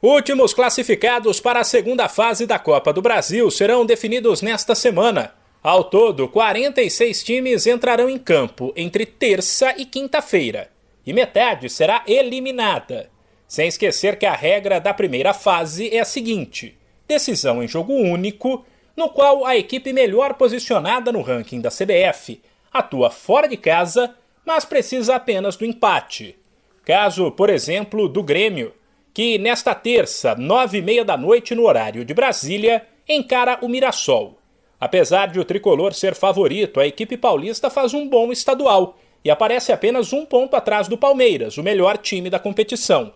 Últimos classificados para a segunda fase da Copa do Brasil serão definidos nesta semana. Ao todo, 46 times entrarão em campo entre terça e quinta-feira, e metade será eliminada. Sem esquecer que a regra da primeira fase é a seguinte: decisão em jogo único, no qual a equipe melhor posicionada no ranking da CBF atua fora de casa, mas precisa apenas do empate. Caso, por exemplo, do Grêmio, que nesta terça, nove e meia da noite no horário de Brasília, encara o Mirassol. Apesar de o tricolor ser favorito, a equipe paulista faz um bom estadual e aparece apenas um ponto atrás do Palmeiras, o melhor time da competição.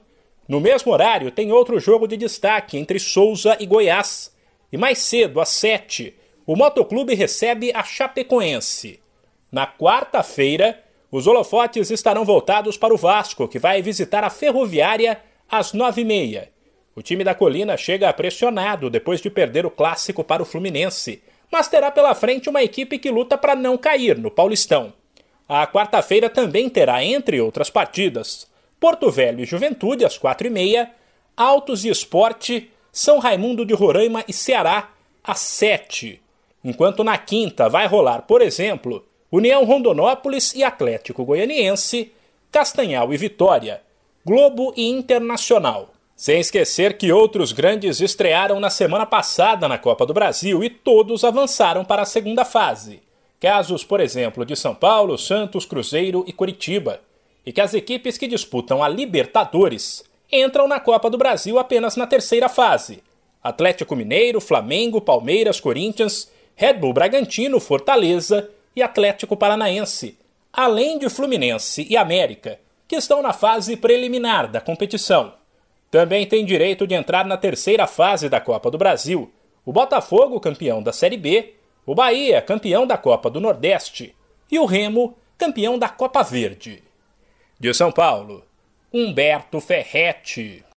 No mesmo horário, tem outro jogo de destaque entre Souza e Goiás. E mais cedo, às sete, o Motoclube recebe a Chapecoense. Na quarta-feira, os holofotes estarão voltados para o Vasco, que vai visitar a Ferroviária às nove e meia. O time da Colina chega pressionado depois de perder o clássico para o Fluminense, mas terá pela frente uma equipe que luta para não cair no Paulistão. A quarta-feira também terá, entre outras partidas, Porto Velho e Juventude às quatro e meia, Altos e Esporte, São Raimundo de Roraima e Ceará às sete. Enquanto na quinta vai rolar, por exemplo, União Rondonópolis e Atlético Goianiense, Castanhal e Vitória, Globo e Internacional. Sem esquecer que outros grandes estrearam na semana passada na Copa do Brasil e todos avançaram para a segunda fase. Casos, por exemplo, de São Paulo, Santos, Cruzeiro e Curitiba. E que as equipes que disputam a Libertadores entram na Copa do Brasil apenas na terceira fase. Atlético Mineiro, Flamengo, Palmeiras, Corinthians, Red Bull Bragantino, Fortaleza e Atlético Paranaense, além de Fluminense e América, que estão na fase preliminar da competição. Também tem direito de entrar na terceira fase da Copa do Brasil o Botafogo, campeão da Série B, o Bahia, campeão da Copa do Nordeste, e o Remo, campeão da Copa Verde. De São Paulo, Humberto Ferretti.